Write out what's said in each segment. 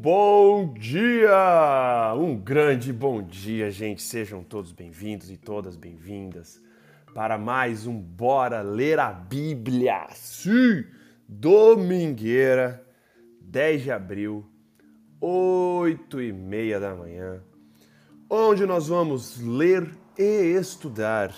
bom dia! Um grande bom dia, gente. Sejam todos bem-vindos e todas bem-vindas para mais um Bora Ler a Bíblia. Sim! Domingueira, 10 de abril, 8 e meia da manhã, onde nós vamos ler e estudar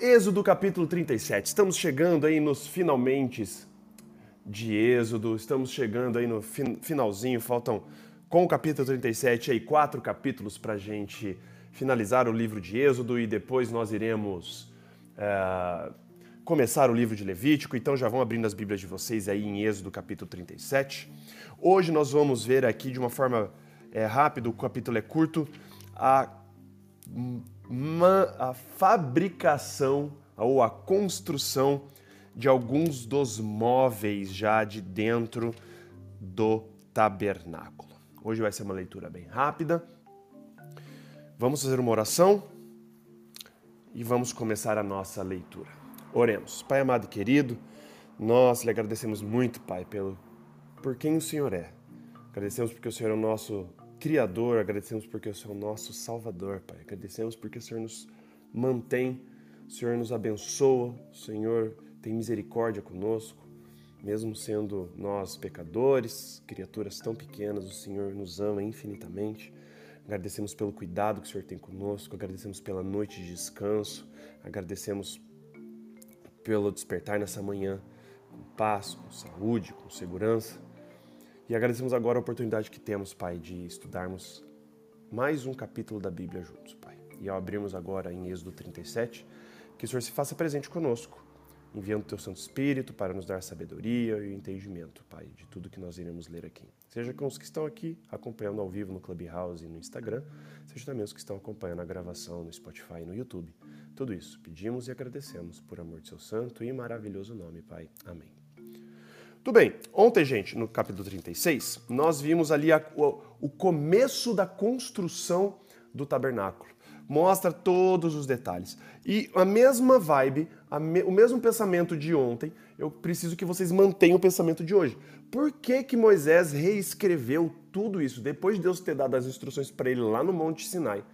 Êxodo capítulo 37. Estamos chegando aí nos finalmente de Êxodo. Estamos chegando aí no finalzinho, faltam com o capítulo 37 aí quatro capítulos para a gente finalizar o livro de Êxodo e depois nós iremos é, começar o livro de Levítico. Então já vão abrindo as Bíblias de vocês aí em Êxodo capítulo 37. Hoje nós vamos ver aqui de uma forma é, rápida, o capítulo é curto, a, a fabricação ou a construção de alguns dos móveis já de dentro do tabernáculo. Hoje vai ser uma leitura bem rápida. Vamos fazer uma oração e vamos começar a nossa leitura. Oremos. Pai amado e querido, nós lhe agradecemos muito, Pai, pelo por quem o Senhor é. Agradecemos porque o Senhor é o nosso Criador, agradecemos porque o Senhor é o nosso Salvador, Pai. Agradecemos porque o Senhor nos mantém, o Senhor nos abençoa, o Senhor tem misericórdia conosco, mesmo sendo nós pecadores, criaturas tão pequenas, o Senhor nos ama infinitamente. Agradecemos pelo cuidado que o Senhor tem conosco, agradecemos pela noite de descanso, agradecemos pelo despertar nessa manhã com paz, com saúde, com segurança. E agradecemos agora a oportunidade que temos, Pai, de estudarmos mais um capítulo da Bíblia juntos, Pai. E ao abrirmos agora em Êxodo 37, que o Senhor se faça presente conosco enviando o teu Santo Espírito para nos dar sabedoria e entendimento, Pai, de tudo que nós iremos ler aqui. Seja com os que estão aqui acompanhando ao vivo no Clubhouse e no Instagram, seja também os que estão acompanhando a gravação no Spotify e no YouTube. Tudo isso pedimos e agradecemos por amor de seu santo e maravilhoso nome, Pai. Amém. Tudo bem, ontem, gente, no capítulo 36, nós vimos ali a, o, o começo da construção do tabernáculo mostra todos os detalhes. E a mesma vibe, me, o mesmo pensamento de ontem, eu preciso que vocês mantenham o pensamento de hoje. Por que, que Moisés reescreveu tudo isso depois de Deus ter dado as instruções para ele lá no Monte Sinai?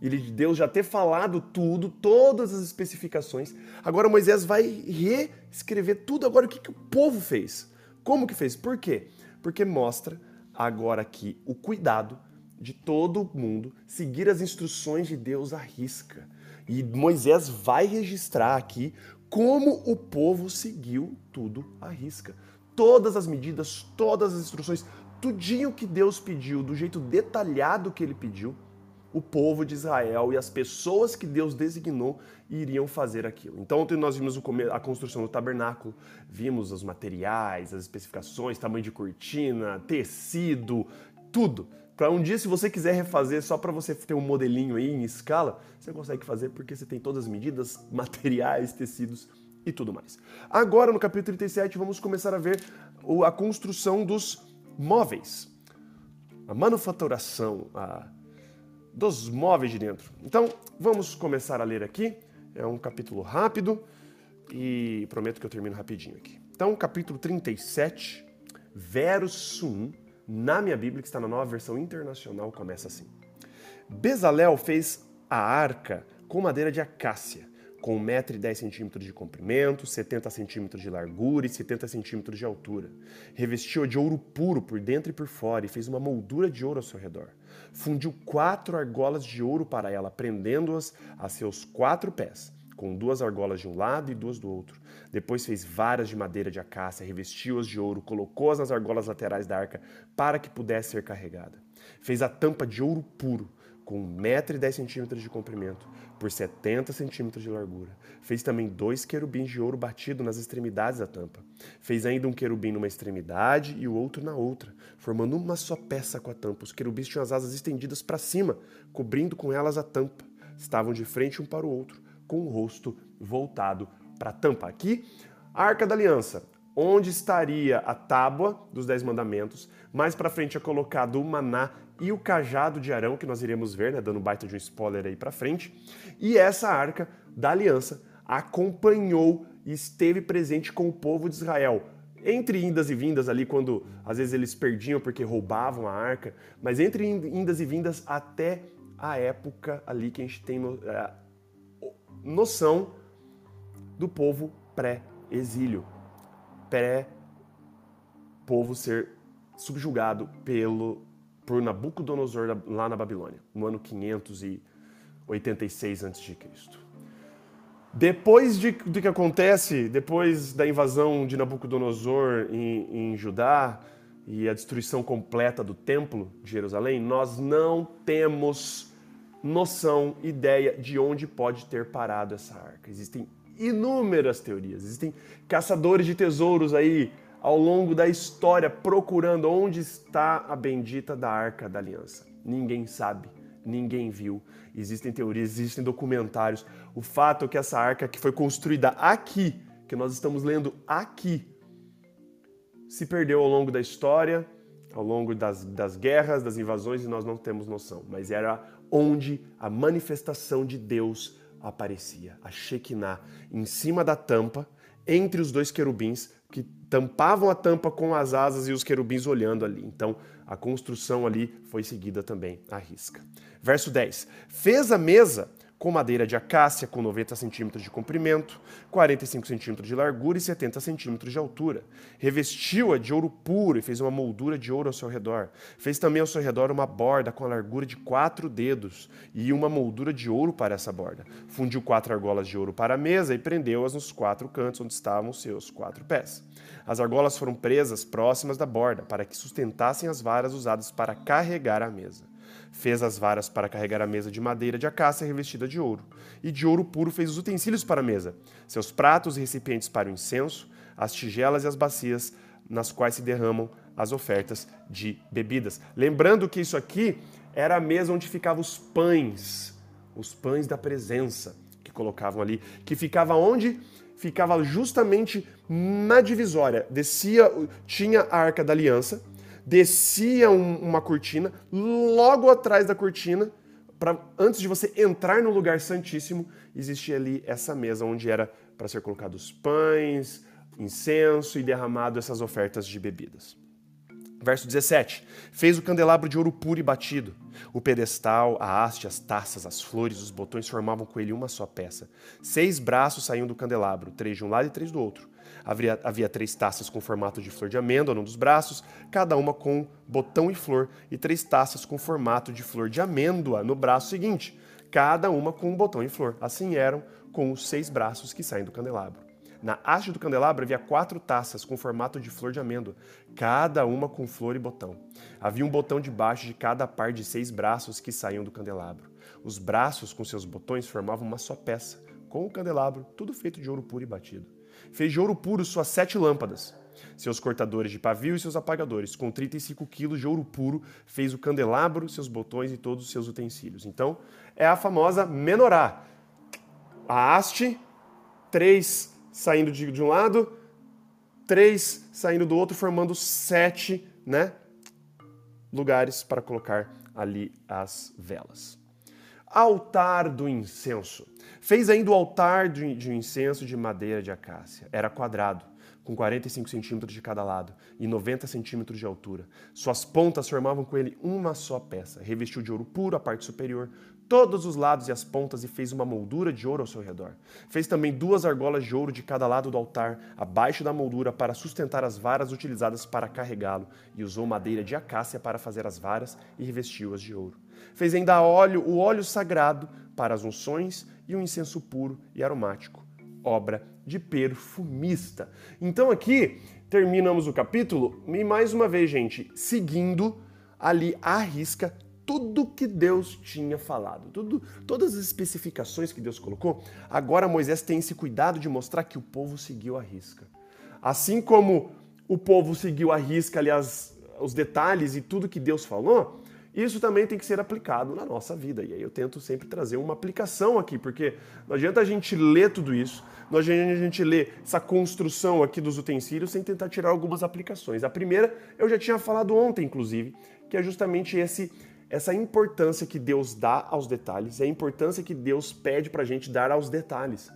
Ele, Deus já ter falado tudo, todas as especificações. Agora Moisés vai reescrever tudo. Agora o que, que o povo fez? Como que fez? Por quê? Porque mostra agora aqui o cuidado de todo mundo seguir as instruções de Deus à risca. E Moisés vai registrar aqui como o povo seguiu tudo à risca. Todas as medidas, todas as instruções, tudinho que Deus pediu, do jeito detalhado que ele pediu, o povo de Israel e as pessoas que Deus designou iriam fazer aquilo. Então, ontem nós vimos a construção do tabernáculo, vimos os materiais, as especificações, tamanho de cortina, tecido, tudo. Para um dia, se você quiser refazer só para você ter um modelinho aí em escala, você consegue fazer porque você tem todas as medidas, materiais, tecidos e tudo mais. Agora, no capítulo 37, vamos começar a ver a construção dos móveis, a manufaturação a, dos móveis de dentro. Então, vamos começar a ler aqui. É um capítulo rápido e prometo que eu termino rapidinho aqui. Então, capítulo 37, verso 1 na minha Bíblia, que está na nova versão internacional, começa assim: Bezalel fez a arca com madeira de acácia, com 1,10m de comprimento, 70 centímetros de largura e 70 centímetros de altura. Revestiu-a de ouro puro por dentro e por fora e fez uma moldura de ouro ao seu redor. Fundiu quatro argolas de ouro para ela, prendendo-as a seus quatro pés com duas argolas de um lado e duas do outro. Depois fez varas de madeira de acácia, revestiu-as de ouro, colocou-as nas argolas laterais da arca para que pudesse ser carregada. Fez a tampa de ouro puro, com 1,10m de comprimento, por 70 centímetros de largura. Fez também dois querubins de ouro batido nas extremidades da tampa. Fez ainda um querubim numa extremidade e o outro na outra, formando uma só peça com a tampa. Os querubins tinham as asas estendidas para cima, cobrindo com elas a tampa. Estavam de frente um para o outro com o rosto voltado para a tampa. Aqui, a Arca da Aliança, onde estaria a tábua dos Dez Mandamentos. Mais para frente é colocado o maná e o cajado de Arão, que nós iremos ver, né, dando baita de um spoiler aí para frente. E essa Arca da Aliança acompanhou e esteve presente com o povo de Israel entre indas e vindas ali, quando às vezes eles perdiam porque roubavam a arca, mas entre indas e vindas até a época ali que a gente tem é, noção do povo pré-exílio, pré-povo ser subjugado pelo por Nabucodonosor lá na Babilônia, no ano 586 a.C. Depois de, do que acontece, depois da invasão de Nabucodonosor em, em Judá e a destruição completa do templo de Jerusalém, nós não temos noção, ideia de onde pode ter parado essa arca. Existem inúmeras teorias, existem caçadores de tesouros aí ao longo da história procurando onde está a bendita da Arca da Aliança. Ninguém sabe, ninguém viu. Existem teorias, existem documentários. O fato é que essa arca que foi construída aqui, que nós estamos lendo aqui, se perdeu ao longo da história, ao longo das, das guerras, das invasões, e nós não temos noção. Mas era onde a manifestação de Deus aparecia, a Shekinah, em cima da tampa, entre os dois querubins, que tampavam a tampa com as asas e os querubins olhando ali. Então, a construção ali foi seguida também à risca. Verso 10. Fez a mesa com madeira de acácia com 90 centímetros de comprimento, 45 centímetros de largura e 70 centímetros de altura. Revestiu-a de ouro puro e fez uma moldura de ouro ao seu redor. Fez também ao seu redor uma borda com a largura de quatro dedos e uma moldura de ouro para essa borda. Fundiu quatro argolas de ouro para a mesa e prendeu-as nos quatro cantos onde estavam os seus quatro pés. As argolas foram presas próximas da borda para que sustentassem as varas usadas para carregar a mesa. Fez as varas para carregar a mesa de madeira de acácia revestida de ouro. E de ouro puro fez os utensílios para a mesa, seus pratos e recipientes para o incenso, as tigelas e as bacias nas quais se derramam as ofertas de bebidas. Lembrando que isso aqui era a mesa onde ficavam os pães, os pães da presença que colocavam ali, que ficava onde? Ficava justamente na divisória. Descia, tinha a arca da aliança, descia um, uma cortina, logo atrás da cortina, pra, antes de você entrar no lugar santíssimo, existia ali essa mesa onde era para ser colocados pães, incenso e derramado essas ofertas de bebidas. Verso 17: Fez o candelabro de ouro puro e batido. O pedestal, a haste, as taças, as flores, os botões formavam com ele uma só peça. Seis braços saíam do candelabro, três de um lado e três do outro. Havia, havia três taças com formato de flor de amêndoa num dos braços, cada uma com botão e flor, e três taças com formato de flor de amêndoa no braço seguinte, cada uma com botão e flor. Assim eram com os seis braços que saem do candelabro. Na haste do candelabro havia quatro taças com formato de flor de amêndoa, cada uma com flor e botão. Havia um botão debaixo de cada par de seis braços que saíam do candelabro. Os braços com seus botões formavam uma só peça, com o candelabro, tudo feito de ouro puro e batido. Fez de ouro puro suas sete lâmpadas, seus cortadores de pavio e seus apagadores. Com 35 quilos de ouro puro, fez o candelabro, seus botões e todos os seus utensílios. Então, é a famosa menorá. A haste, três saindo de, de um lado, três saindo do outro, formando sete né, lugares para colocar ali as velas. Altar do incenso. Fez ainda o altar de, de incenso de madeira de acácia. Era quadrado, com 45 centímetros de cada lado e 90 centímetros de altura. Suas pontas formavam com ele uma só peça. Revestiu de ouro puro a parte superior, todos os lados e as pontas e fez uma moldura de ouro ao seu redor. Fez também duas argolas de ouro de cada lado do altar, abaixo da moldura, para sustentar as varas utilizadas para carregá-lo, e usou madeira de acácia para fazer as varas e revestiu-as de ouro. Fez ainda óleo, o óleo sagrado para as unções e o incenso puro e aromático, obra de perfumista. Então aqui terminamos o capítulo e mais uma vez, gente, seguindo ali a risca tudo que Deus tinha falado, tudo, todas as especificações que Deus colocou, agora Moisés tem esse cuidado de mostrar que o povo seguiu a risca. Assim como o povo seguiu a risca ali as, os detalhes e tudo que Deus falou, isso também tem que ser aplicado na nossa vida. E aí eu tento sempre trazer uma aplicação aqui, porque não adianta a gente ler tudo isso, não adianta a gente ler essa construção aqui dos utensílios sem tentar tirar algumas aplicações. A primeira eu já tinha falado ontem, inclusive, que é justamente esse essa importância que Deus dá aos detalhes, é a importância que Deus pede para a gente dar aos detalhes.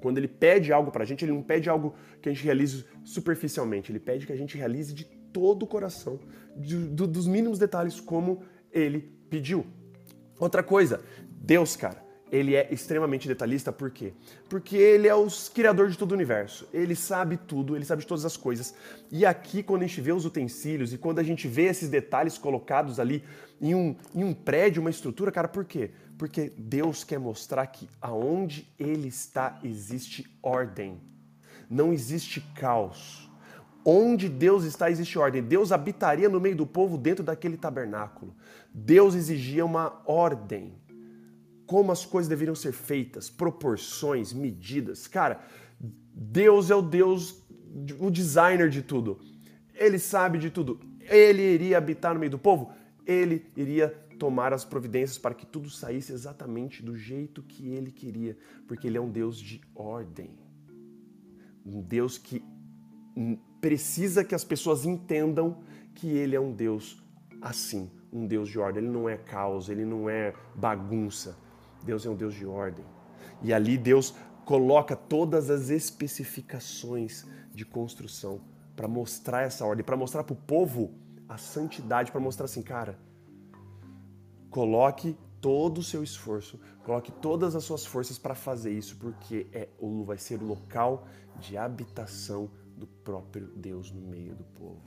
Quando ele pede algo pra gente, ele não pede algo que a gente realize superficialmente, ele pede que a gente realize de todo o coração, de, do, dos mínimos detalhes, como ele pediu. Outra coisa, Deus, cara, ele é extremamente detalhista, por quê? Porque ele é o criador de todo o universo. Ele sabe tudo, ele sabe de todas as coisas. E aqui, quando a gente vê os utensílios e quando a gente vê esses detalhes colocados ali em um, em um prédio, uma estrutura, cara, por quê? Porque Deus quer mostrar que aonde ele está existe ordem. Não existe caos. Onde Deus está existe ordem. Deus habitaria no meio do povo dentro daquele tabernáculo. Deus exigia uma ordem como as coisas deveriam ser feitas, proporções, medidas. Cara, Deus é o Deus, o designer de tudo. Ele sabe de tudo. Ele iria habitar no meio do povo, ele iria tomar as providências para que tudo saísse exatamente do jeito que ele queria, porque ele é um Deus de ordem. Um Deus que precisa que as pessoas entendam que ele é um Deus assim, um Deus de ordem. Ele não é caos, ele não é bagunça. Deus é um Deus de ordem. E ali Deus coloca todas as especificações de construção para mostrar essa ordem, para mostrar para o povo a santidade, para mostrar assim, cara, coloque todo o seu esforço, coloque todas as suas forças para fazer isso, porque é vai ser o local de habitação do próprio Deus no meio do povo.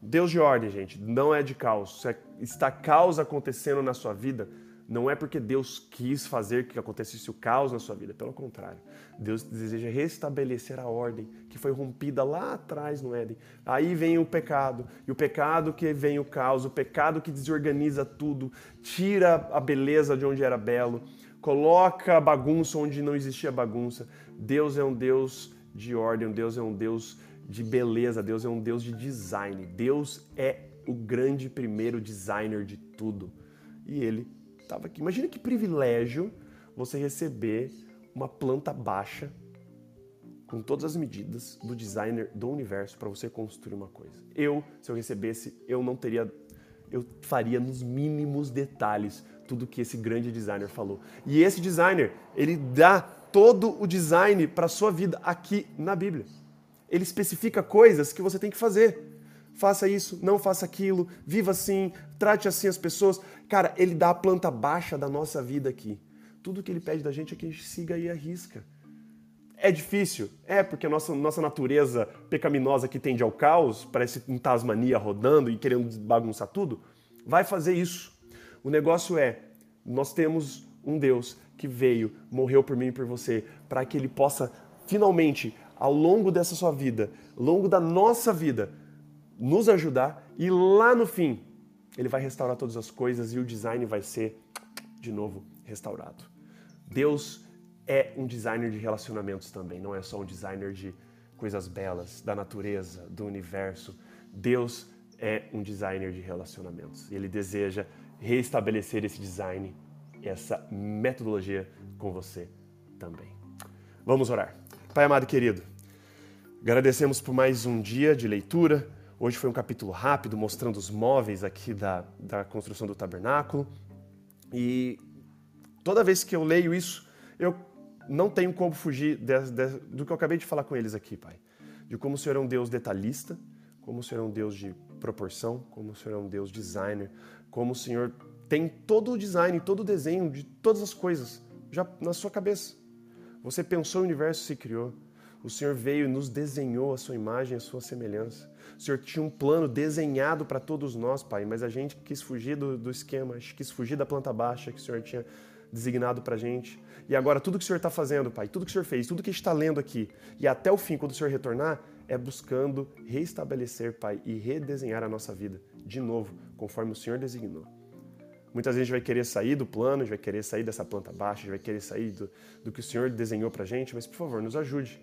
Deus de ordem, gente, não é de caos. Se está caos acontecendo na sua vida, não é porque Deus quis fazer que acontecesse o caos na sua vida, pelo contrário. Deus deseja restabelecer a ordem que foi rompida lá atrás no Éden. Aí vem o pecado, e o pecado que vem o caos, o pecado que desorganiza tudo, tira a beleza de onde era belo, coloca a bagunça onde não existia bagunça. Deus é um Deus de ordem, Deus é um Deus de beleza, Deus é um Deus de design. Deus é o grande primeiro designer de tudo. E ele estava aqui. Imagina que privilégio você receber uma planta baixa com todas as medidas do designer do universo para você construir uma coisa. Eu, se eu recebesse, eu não teria eu faria nos mínimos detalhes tudo que esse grande designer falou. E esse designer, ele dá todo o design para sua vida aqui na Bíblia. Ele especifica coisas que você tem que fazer faça isso, não faça aquilo, viva assim, trate assim as pessoas. Cara, ele dá a planta baixa da nossa vida aqui. Tudo que ele pede da gente é que a gente siga e arrisca. É difícil? É, porque a nossa, nossa natureza pecaminosa que tende ao caos, parece um Tasmania rodando e querendo bagunçar tudo, vai fazer isso. O negócio é, nós temos um Deus que veio, morreu por mim e por você, para que ele possa finalmente, ao longo dessa sua vida, ao longo da nossa vida, nos ajudar e lá no fim ele vai restaurar todas as coisas e o design vai ser de novo restaurado. Deus é um designer de relacionamentos também, não é só um designer de coisas belas, da natureza, do universo. Deus é um designer de relacionamentos ele deseja reestabelecer esse design, essa metodologia com você também. Vamos orar. Pai amado querido, agradecemos por mais um dia de leitura Hoje foi um capítulo rápido, mostrando os móveis aqui da, da construção do tabernáculo. E toda vez que eu leio isso, eu não tenho como fugir de, de, do que eu acabei de falar com eles aqui, Pai. De como o Senhor é um Deus detalhista, como o Senhor é um Deus de proporção, como o Senhor é um Deus designer, como o Senhor tem todo o design, todo o desenho de todas as coisas já na sua cabeça. Você pensou o universo se criou. O Senhor veio e nos desenhou a sua imagem, a sua semelhança. O Senhor tinha um plano desenhado para todos nós, Pai, mas a gente quis fugir do, do esquema, quis fugir da planta baixa que o Senhor tinha designado para a gente. E agora, tudo que o Senhor está fazendo, Pai, tudo que o Senhor fez, tudo que a gente está lendo aqui, e até o fim, quando o Senhor retornar, é buscando restabelecer, Pai, e redesenhar a nossa vida de novo, conforme o Senhor designou. Muitas vezes a gente vai querer sair do plano, a gente vai querer sair dessa planta baixa, a gente vai querer sair do, do que o Senhor desenhou para a gente, mas por favor, nos ajude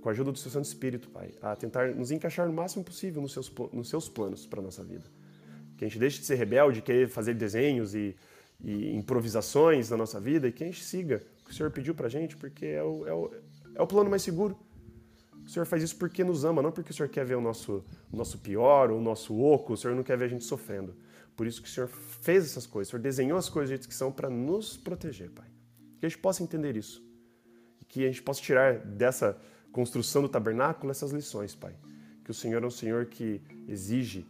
com a ajuda do seu Santo Espírito, Pai, a tentar nos encaixar o máximo possível nos seus, nos seus planos para a nossa vida. Que a gente deixe de ser rebelde, querer fazer desenhos e, e, improvisações na nossa vida e que a gente siga o que o Senhor pediu para a gente, porque é o, é, o, é o plano mais seguro. O Senhor faz isso porque nos ama, não porque o Senhor quer ver o nosso, o nosso pior, o nosso oco, o Senhor não quer ver a gente sofrendo. Por isso que o Senhor fez essas coisas, o Senhor desenhou as coisas que são para nos proteger, Pai. Que a gente possa entender isso que a gente possa tirar dessa construção do tabernáculo essas lições, Pai. Que o Senhor é um Senhor que exige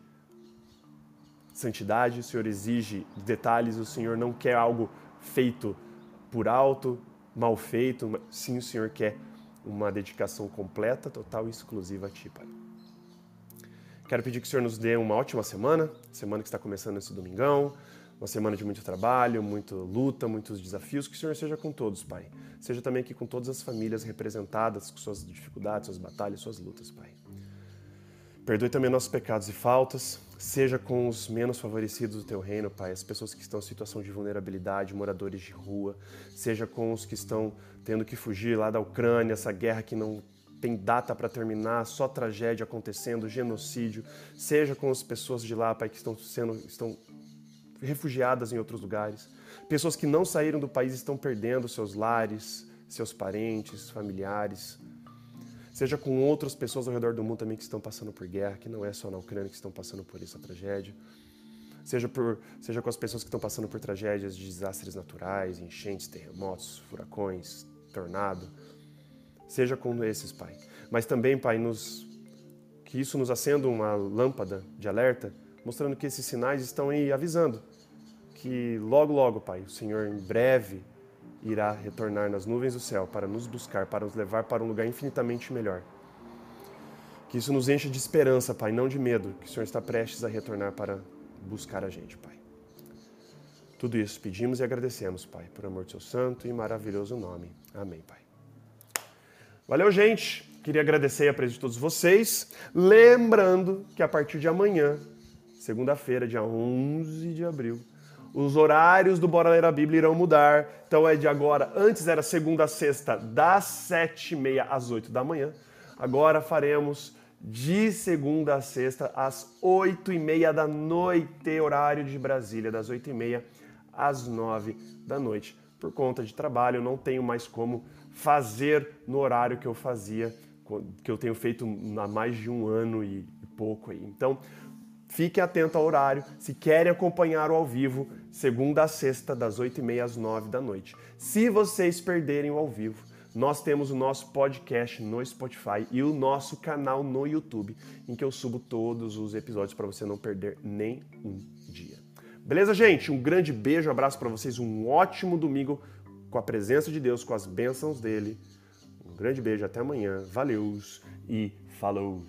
santidade, o Senhor exige detalhes, o Senhor não quer algo feito por alto, mal feito, sim, o Senhor quer uma dedicação completa, total e exclusiva a Ti, Pai. Quero pedir que o Senhor nos dê uma ótima semana, semana que está começando esse domingão, uma semana de muito trabalho, muita luta, muitos desafios. Que o Senhor seja com todos, Pai. Seja também aqui com todas as famílias representadas, com suas dificuldades, suas batalhas, suas lutas, Pai. Perdoe também nossos pecados e faltas. Seja com os menos favorecidos do teu reino, Pai, as pessoas que estão em situação de vulnerabilidade, moradores de rua. Seja com os que estão tendo que fugir lá da Ucrânia, essa guerra que não tem data para terminar, só tragédia acontecendo, genocídio. Seja com as pessoas de lá, Pai, que estão sendo estão refugiadas em outros lugares. Pessoas que não saíram do país estão perdendo seus lares, seus parentes, familiares. Seja com outras pessoas ao redor do mundo também que estão passando por guerra, que não é só na Ucrânia que estão passando por essa tragédia. Seja, por, seja com as pessoas que estão passando por tragédias de desastres naturais, enchentes, terremotos, furacões, tornado. Seja com esses, Pai. Mas também, Pai, nos, que isso nos acenda uma lâmpada de alerta, mostrando que esses sinais estão aí avisando que logo, logo, Pai, o Senhor em breve irá retornar nas nuvens do céu para nos buscar, para nos levar para um lugar infinitamente melhor. Que isso nos encha de esperança, Pai, não de medo, que o Senhor está prestes a retornar para buscar a gente, Pai. Tudo isso pedimos e agradecemos, Pai, por amor do seu santo e maravilhoso nome. Amém, Pai. Valeu, gente. Queria agradecer a presença de todos vocês. Lembrando que a partir de amanhã, segunda-feira, dia 11 de abril, os horários do Bora Ler a Bíblia irão mudar. Então é de agora, antes era segunda a sexta, das sete e meia às oito da manhã. Agora faremos de segunda a sexta às oito e meia da noite, horário de Brasília, das oito e meia às nove da noite. Por conta de trabalho, não tenho mais como fazer no horário que eu fazia, que eu tenho feito há mais de um ano e pouco aí. Então, Fiquem atentos ao horário. Se querem acompanhar o ao vivo, segunda a sexta, das 8h30 às 9 da noite. Se vocês perderem o ao vivo, nós temos o nosso podcast no Spotify e o nosso canal no YouTube, em que eu subo todos os episódios para você não perder nem um dia. Beleza, gente? Um grande beijo, um abraço para vocês, um ótimo domingo com a presença de Deus, com as bênçãos dele. Um grande beijo, até amanhã. Valeus e falou!